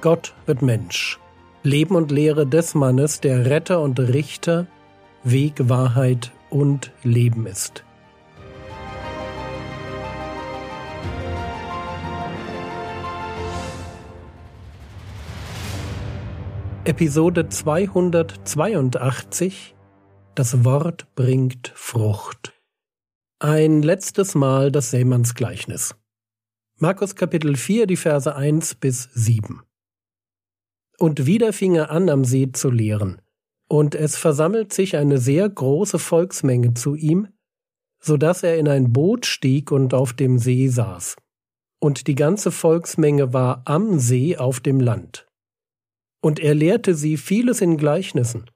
Gott wird Mensch. Leben und Lehre des Mannes, der Retter und Richter, Weg, Wahrheit und Leben ist. Episode 282 Das Wort bringt Frucht. Ein letztes Mal das Seemannsgleichnis. Markus Kapitel 4, die Verse 1 bis 7. Und wieder fing er an, am See zu lehren. Und es versammelt sich eine sehr große Volksmenge zu ihm, so dass er in ein Boot stieg und auf dem See saß. Und die ganze Volksmenge war am See auf dem Land. Und er lehrte sie vieles in Gleichnissen.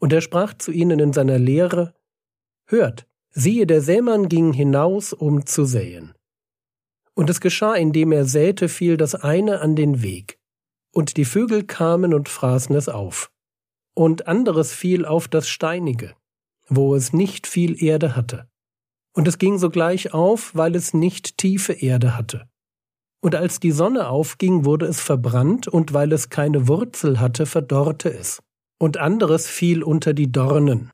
Und er sprach zu ihnen in seiner Lehre, Hört, siehe, der Sämann ging hinaus, um zu säen. Und es geschah, indem er säte, fiel das eine an den Weg und die Vögel kamen und fraßen es auf. Und anderes fiel auf das Steinige, wo es nicht viel Erde hatte. Und es ging sogleich auf, weil es nicht tiefe Erde hatte. Und als die Sonne aufging, wurde es verbrannt, und weil es keine Wurzel hatte, verdorrte es. Und anderes fiel unter die Dornen.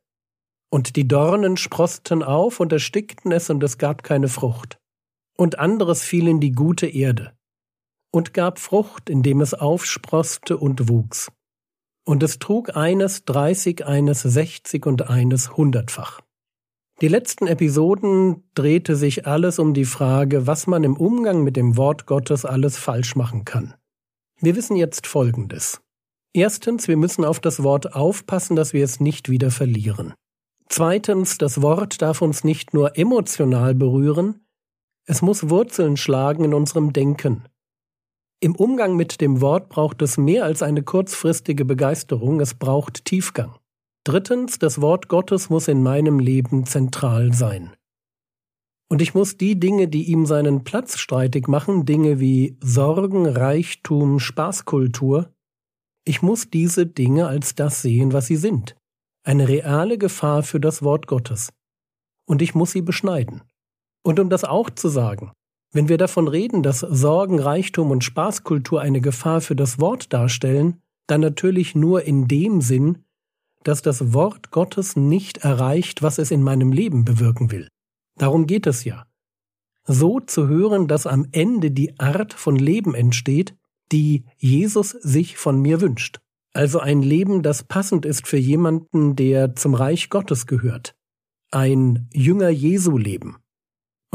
Und die Dornen sproßten auf und erstickten es, und es gab keine Frucht. Und anderes fiel in die gute Erde und gab Frucht, indem es aufsproßte und wuchs. Und es trug eines dreißig, eines sechzig und eines hundertfach. Die letzten Episoden drehte sich alles um die Frage, was man im Umgang mit dem Wort Gottes alles falsch machen kann. Wir wissen jetzt Folgendes. Erstens, wir müssen auf das Wort aufpassen, dass wir es nicht wieder verlieren. Zweitens, das Wort darf uns nicht nur emotional berühren, es muss Wurzeln schlagen in unserem Denken. Im Umgang mit dem Wort braucht es mehr als eine kurzfristige Begeisterung, es braucht Tiefgang. Drittens, das Wort Gottes muss in meinem Leben zentral sein. Und ich muss die Dinge, die ihm seinen Platz streitig machen, Dinge wie Sorgen, Reichtum, Spaßkultur, ich muss diese Dinge als das sehen, was sie sind. Eine reale Gefahr für das Wort Gottes. Und ich muss sie beschneiden. Und um das auch zu sagen, wenn wir davon reden, dass Sorgen, Reichtum und Spaßkultur eine Gefahr für das Wort darstellen, dann natürlich nur in dem Sinn, dass das Wort Gottes nicht erreicht, was es in meinem Leben bewirken will. Darum geht es ja. So zu hören, dass am Ende die Art von Leben entsteht, die Jesus sich von mir wünscht. Also ein Leben, das passend ist für jemanden, der zum Reich Gottes gehört. Ein Jünger Jesu Leben.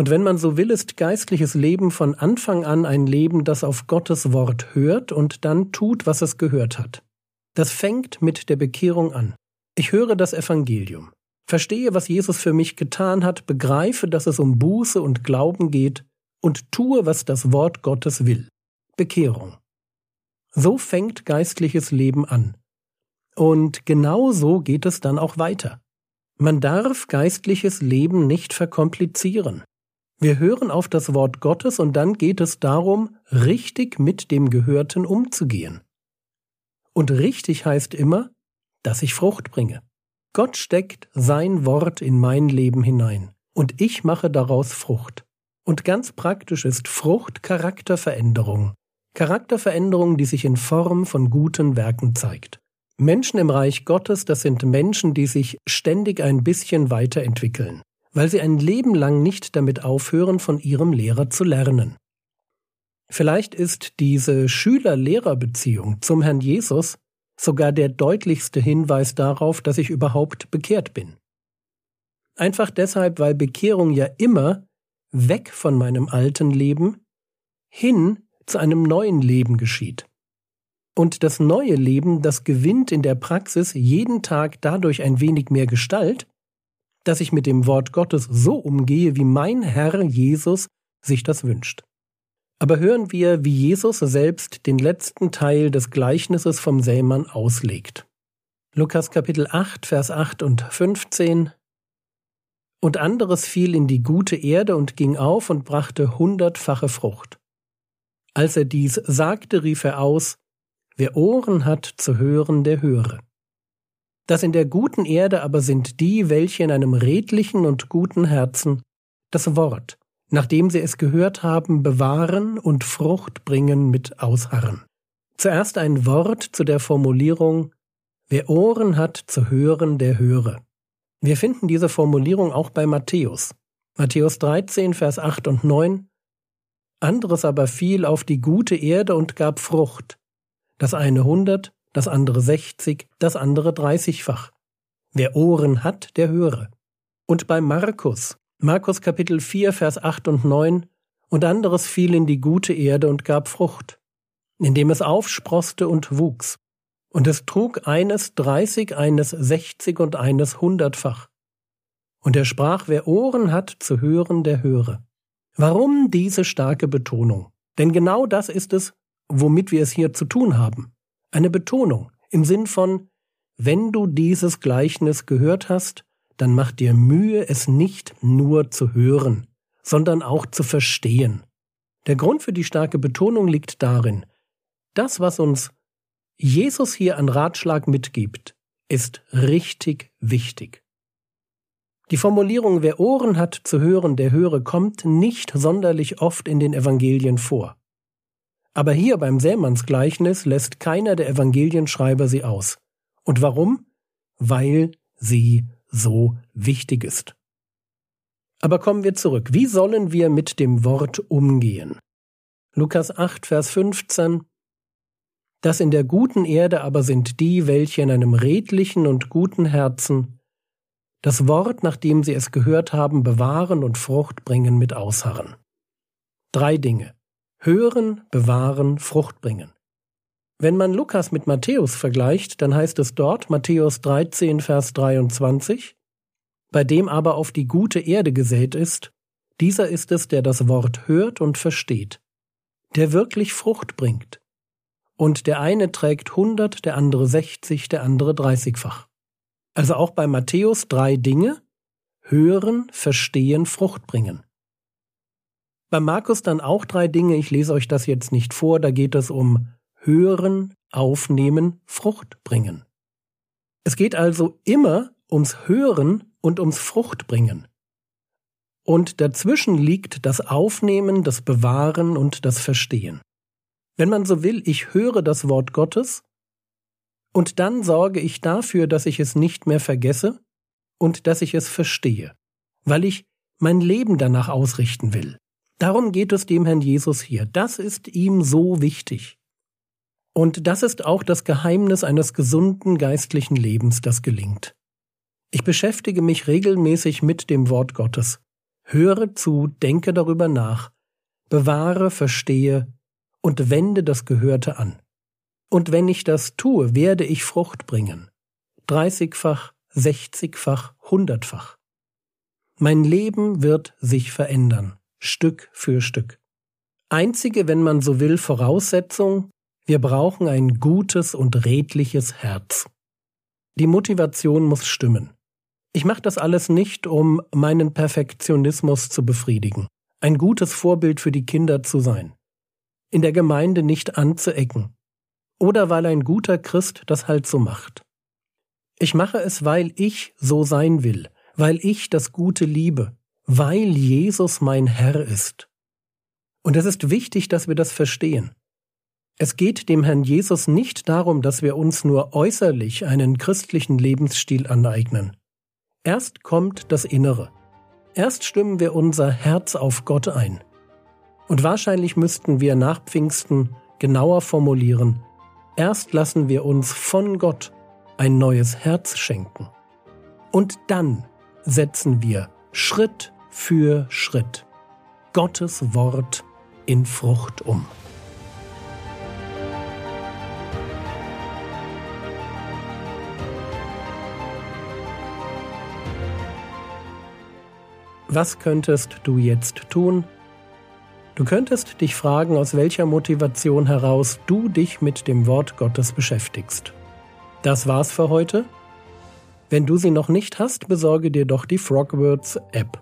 Und wenn man so will, ist geistliches Leben von Anfang an ein Leben, das auf Gottes Wort hört und dann tut, was es gehört hat. Das fängt mit der Bekehrung an. Ich höre das Evangelium, verstehe, was Jesus für mich getan hat, begreife, dass es um Buße und Glauben geht und tue, was das Wort Gottes will. Bekehrung. So fängt geistliches Leben an. Und genau so geht es dann auch weiter. Man darf geistliches Leben nicht verkomplizieren. Wir hören auf das Wort Gottes und dann geht es darum, richtig mit dem Gehörten umzugehen. Und richtig heißt immer, dass ich Frucht bringe. Gott steckt sein Wort in mein Leben hinein und ich mache daraus Frucht. Und ganz praktisch ist Frucht Charakterveränderung. Charakterveränderung, die sich in Form von guten Werken zeigt. Menschen im Reich Gottes, das sind Menschen, die sich ständig ein bisschen weiterentwickeln weil sie ein Leben lang nicht damit aufhören, von ihrem Lehrer zu lernen. Vielleicht ist diese Schüler-Lehrer-Beziehung zum Herrn Jesus sogar der deutlichste Hinweis darauf, dass ich überhaupt bekehrt bin. Einfach deshalb, weil Bekehrung ja immer weg von meinem alten Leben hin zu einem neuen Leben geschieht. Und das neue Leben, das gewinnt in der Praxis jeden Tag dadurch ein wenig mehr Gestalt, dass ich mit dem Wort Gottes so umgehe, wie mein Herr Jesus sich das wünscht. Aber hören wir, wie Jesus selbst den letzten Teil des Gleichnisses vom Sämann auslegt. Lukas Kapitel 8, Vers 8 und 15 Und anderes fiel in die gute Erde und ging auf und brachte hundertfache Frucht. Als er dies sagte, rief er aus, Wer Ohren hat zu hören, der höre. Das in der guten Erde aber sind die, welche in einem redlichen und guten Herzen das Wort, nachdem sie es gehört haben, bewahren und Frucht bringen mit Ausharren. Zuerst ein Wort zu der Formulierung Wer Ohren hat zu hören, der höre. Wir finden diese Formulierung auch bei Matthäus. Matthäus 13, Vers 8 und 9. Anderes aber fiel auf die gute Erde und gab Frucht. Das eine hundert, das andere sechzig, das andere dreißigfach. Wer Ohren hat, der höre. Und bei Markus, Markus Kapitel 4, Vers 8 und 9, und anderes fiel in die gute Erde und gab Frucht, indem es aufsproste und wuchs. Und es trug eines dreißig, eines sechzig und eines hundertfach. Und er sprach, wer Ohren hat zu hören, der höre. Warum diese starke Betonung? Denn genau das ist es, womit wir es hier zu tun haben. Eine Betonung im Sinn von, wenn du dieses Gleichnis gehört hast, dann mach dir Mühe, es nicht nur zu hören, sondern auch zu verstehen. Der Grund für die starke Betonung liegt darin, das, was uns Jesus hier an Ratschlag mitgibt, ist richtig wichtig. Die Formulierung Wer Ohren hat zu hören, der höre, kommt nicht sonderlich oft in den Evangelien vor. Aber hier beim Sämannsgleichnis lässt keiner der Evangelienschreiber sie aus. Und warum? Weil sie so wichtig ist. Aber kommen wir zurück. Wie sollen wir mit dem Wort umgehen? Lukas 8, Vers 15 Das in der guten Erde aber sind die, welche in einem redlichen und guten Herzen das Wort, nachdem sie es gehört haben, bewahren und Frucht bringen mit Ausharren. Drei Dinge. Hören, bewahren, Frucht bringen. Wenn man Lukas mit Matthäus vergleicht, dann heißt es dort Matthäus 13, Vers 23, bei dem aber auf die gute Erde gesät ist, dieser ist es, der das Wort hört und versteht, der wirklich Frucht bringt. Und der eine trägt hundert, der andere sechzig, der andere dreißigfach. Also auch bei Matthäus drei Dinge, hören, verstehen, Frucht bringen. Bei Markus dann auch drei Dinge, ich lese euch das jetzt nicht vor, da geht es um hören, aufnehmen, Frucht bringen. Es geht also immer ums Hören und ums Fruchtbringen. Und dazwischen liegt das Aufnehmen, das Bewahren und das Verstehen. Wenn man so will, ich höre das Wort Gottes, und dann sorge ich dafür, dass ich es nicht mehr vergesse und dass ich es verstehe, weil ich mein Leben danach ausrichten will. Darum geht es dem Herrn Jesus hier. Das ist ihm so wichtig. Und das ist auch das Geheimnis eines gesunden geistlichen Lebens, das gelingt. Ich beschäftige mich regelmäßig mit dem Wort Gottes. Höre zu, denke darüber nach, bewahre, verstehe und wende das Gehörte an. Und wenn ich das tue, werde ich Frucht bringen. Dreißigfach, sechzigfach, hundertfach. Mein Leben wird sich verändern, Stück für Stück. Einzige, wenn man so will, Voraussetzung, wir brauchen ein gutes und redliches Herz. Die Motivation muss stimmen. Ich mache das alles nicht, um meinen Perfektionismus zu befriedigen, ein gutes Vorbild für die Kinder zu sein, in der Gemeinde nicht anzuecken, oder weil ein guter Christ das halt so macht. Ich mache es, weil ich so sein will, weil ich das Gute liebe, weil Jesus mein Herr ist. Und es ist wichtig, dass wir das verstehen. Es geht dem Herrn Jesus nicht darum, dass wir uns nur äußerlich einen christlichen Lebensstil aneignen. Erst kommt das Innere. Erst stimmen wir unser Herz auf Gott ein. Und wahrscheinlich müssten wir nach Pfingsten genauer formulieren, erst lassen wir uns von Gott ein neues Herz schenken. Und dann setzen wir Schritt für Schritt Gottes Wort in Frucht um. Was könntest du jetzt tun? Du könntest dich fragen, aus welcher Motivation heraus du dich mit dem Wort Gottes beschäftigst. Das war's für heute. Wenn du sie noch nicht hast, besorge dir doch die Frogwords App.